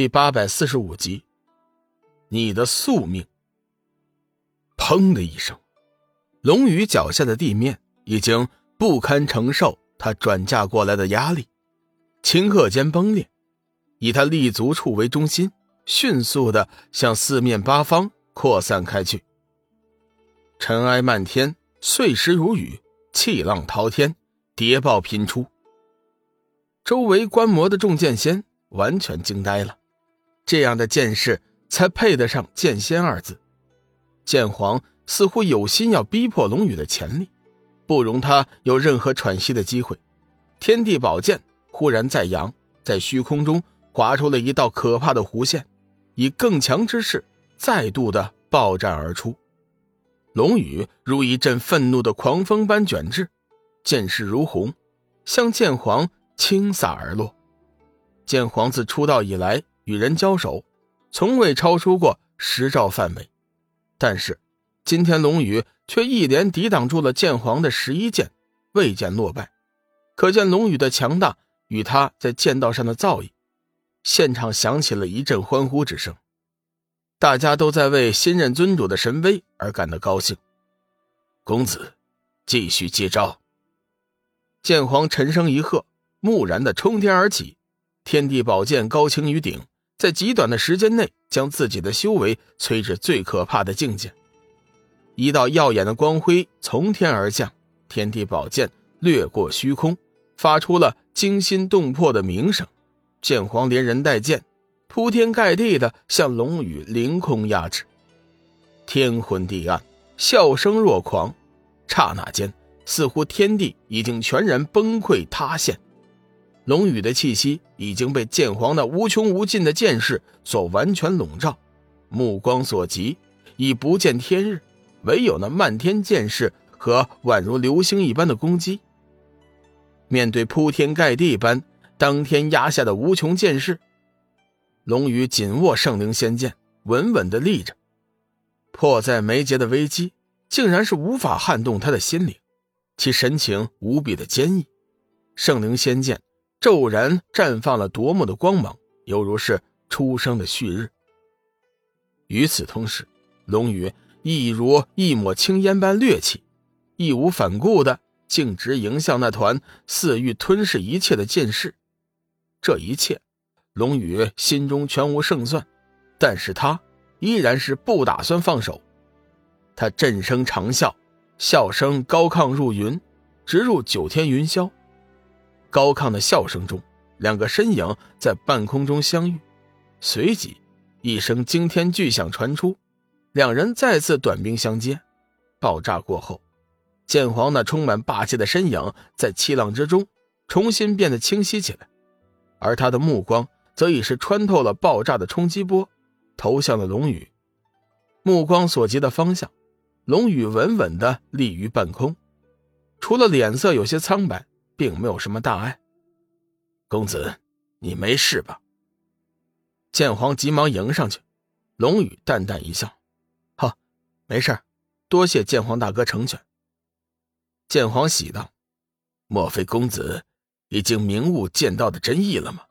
第八百四十五集，你的宿命。砰的一声，龙宇脚下的地面已经不堪承受他转嫁过来的压力，顷刻间崩裂，以他立足处为中心，迅速的向四面八方扩散开去。尘埃漫天，碎石如雨，气浪滔天，谍报频出。周围观摩的众剑仙完全惊呆了，这样的剑士才配得上“剑仙”二字。剑皇似乎有心要逼迫龙宇的潜力，不容他有任何喘息的机会。天地宝剑忽然在扬，在虚空中划出了一道可怕的弧线，以更强之势再度的爆绽而出。龙宇如一阵愤怒的狂风般卷至，剑势如虹，向剑皇。倾洒而落。剑皇自出道以来与人交手，从未超出过十兆范围，但是今天龙宇却一连抵挡住了剑皇的十一剑，未见落败。可见龙宇的强大与他在剑道上的造诣。现场响起了一阵欢呼之声，大家都在为新任尊主的神威而感到高兴。公子，继续接招！剑皇沉声一喝。木然的冲天而起，天地宝剑高擎于顶，在极短的时间内将自己的修为催至最可怕的境界。一道耀眼的光辉从天而降，天地宝剑掠过虚空，发出了惊心动魄的鸣声。剑皇连人带剑，铺天盖地的向龙宇凌空压制。天昏地暗，笑声若狂，刹那间，似乎天地已经全然崩溃塌陷。龙宇的气息已经被剑皇那无穷无尽的剑势所完全笼罩，目光所及已不见天日，唯有那漫天剑势和宛如流星一般的攻击。面对铺天盖地般当天压下的无穷剑势，龙宇紧握圣灵仙剑，稳稳地立着。迫在眉睫的危机，竟然是无法撼动他的心灵，其神情无比的坚毅。圣灵仙剑。骤然绽放了夺目的光芒，犹如是初生的旭日。与此同时，龙宇亦如一抹青烟般掠起，义无反顾的径直迎向那团似欲吞噬一切的剑势。这一切，龙宇心中全无胜算，但是他依然是不打算放手。他震声长啸，笑声高亢入云，直入九天云霄。高亢的笑声中，两个身影在半空中相遇，随即一声惊天巨响传出，两人再次短兵相接。爆炸过后，剑皇那充满霸气的身影在气浪之中重新变得清晰起来，而他的目光则已是穿透了爆炸的冲击波，投向了龙宇。目光所及的方向，龙宇稳稳地立于半空，除了脸色有些苍白。并没有什么大碍，公子，你没事吧？剑皇急忙迎上去，龙宇淡淡一笑：“好，没事，多谢剑皇大哥成全。”剑皇喜道：“莫非公子已经明悟剑道的真意了吗？”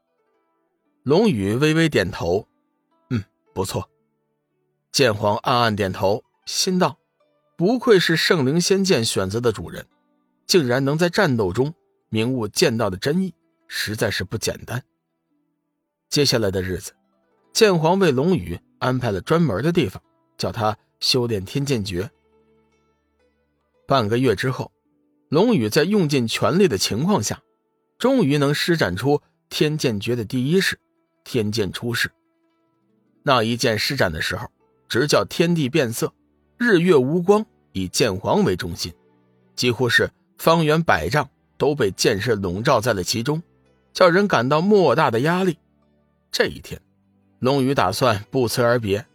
龙宇微微点头：“嗯，不错。”剑皇暗暗点头，心道：“不愧是圣灵仙剑选择的主人，竟然能在战斗中。”明悟剑道的真意实在是不简单。接下来的日子，剑皇为龙宇安排了专门的地方，叫他修炼天剑诀。半个月之后，龙宇在用尽全力的情况下，终于能施展出天剑诀的第一式——天剑出世。那一剑施展的时候，直叫天地变色，日月无光，以剑皇为中心，几乎是方圆百丈。都被剑势笼罩在了其中，叫人感到莫大的压力。这一天，龙宇打算不辞而别，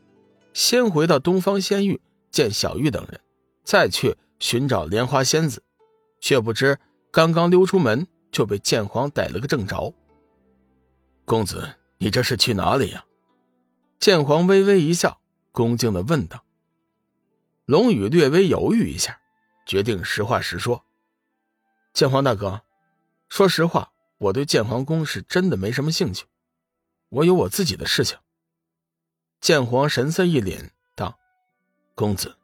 先回到东方仙域见小玉等人，再去寻找莲花仙子。却不知刚刚溜出门，就被剑皇逮了个正着。公子，你这是去哪里呀？剑皇微微一笑，恭敬的问道。龙宇略微犹豫一下，决定实话实说。剑皇大哥，说实话，我对剑皇宫是真的没什么兴趣。我有我自己的事情。剑皇神色一凛，道：“公子，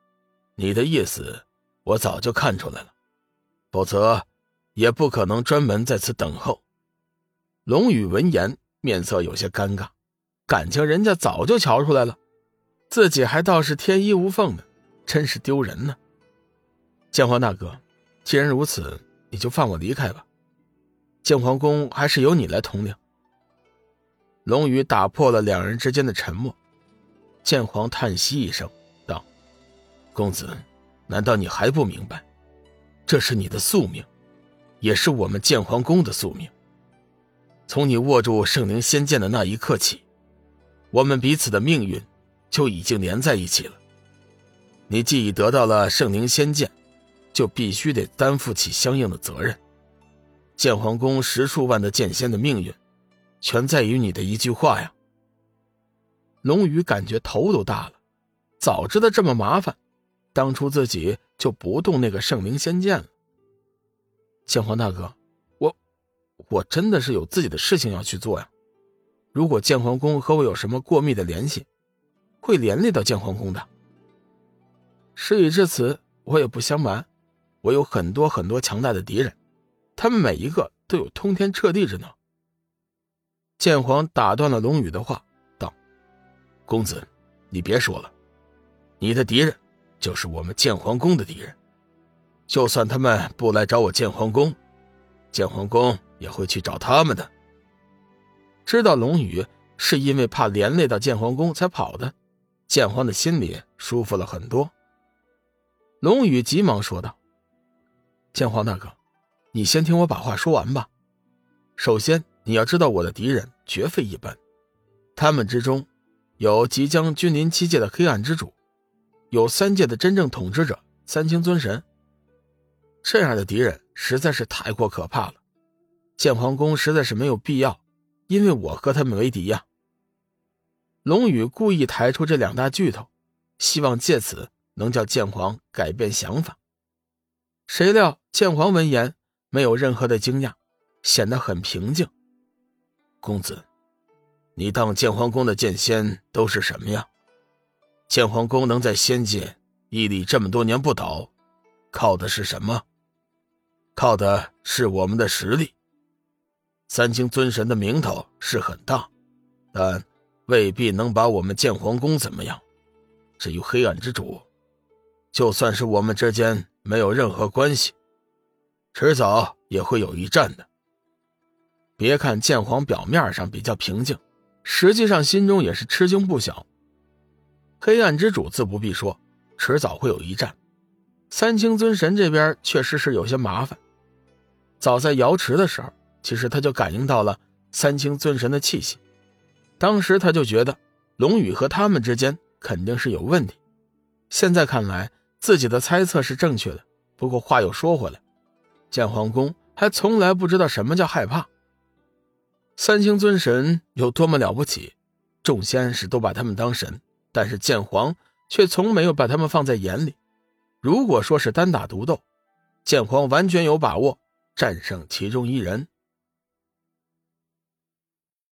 你的意思我早就看出来了，否则也不可能专门在此等候。”龙宇闻言，面色有些尴尬，感情人家早就瞧出来了，自己还倒是天衣无缝的，真是丢人呢。剑皇大哥，既然如此，你就放我离开吧。剑皇宫还是由你来统领。龙宇打破了两人之间的沉默。剑皇叹息一声，道：“公子，难道你还不明白？这是你的宿命，也是我们剑皇宫的宿命。从你握住圣灵仙剑的那一刻起，我们彼此的命运就已经连在一起了。你既已得到了圣灵仙剑，就必须得担负起相应的责任。剑皇宫十数万的剑仙的命运，全在于你的一句话呀。”龙宇感觉头都大了，早知道这么麻烦，当初自己就不动那个圣灵仙剑了。剑皇大哥，我，我真的是有自己的事情要去做呀。如果剑皇宫和我有什么过密的联系，会连累到剑皇宫的。事已至此，我也不相瞒，我有很多很多强大的敌人，他们每一个都有通天彻地之能。剑皇打断了龙宇的话。道公子，你别说了，你的敌人就是我们剑皇宫的敌人。就算他们不来找我剑皇宫，剑皇宫也会去找他们的。知道龙宇是因为怕连累到剑皇宫才跑的，剑皇的心里舒服了很多。龙宇急忙说道：“剑皇大哥，你先听我把话说完吧。首先，你要知道我的敌人绝非一般，他们之中……”有即将君临七界的黑暗之主，有三界的真正统治者三清尊神。这样的敌人实在是太过可怕了，剑皇宫实在是没有必要，因为我和他们为敌呀。龙宇故意抬出这两大巨头，希望借此能叫剑皇改变想法。谁料剑皇闻言没有任何的惊讶，显得很平静。公子。你当剑皇宫的剑仙都是什么呀？剑皇宫能在仙界屹立这么多年不倒，靠的是什么？靠的是我们的实力。三清尊神的名头是很大，但未必能把我们剑皇宫怎么样。至于黑暗之主，就算是我们之间没有任何关系，迟早也会有一战的。别看剑皇表面上比较平静。实际上，心中也是吃惊不小。黑暗之主自不必说，迟早会有一战。三清尊神这边确实是有些麻烦。早在瑶池的时候，其实他就感应到了三清尊神的气息，当时他就觉得龙宇和他们之间肯定是有问题。现在看来，自己的猜测是正确的。不过话又说回来，剑皇宫还从来不知道什么叫害怕。三清尊神有多么了不起，众仙士都把他们当神，但是剑皇却从没有把他们放在眼里。如果说是单打独斗，剑皇完全有把握战胜其中一人。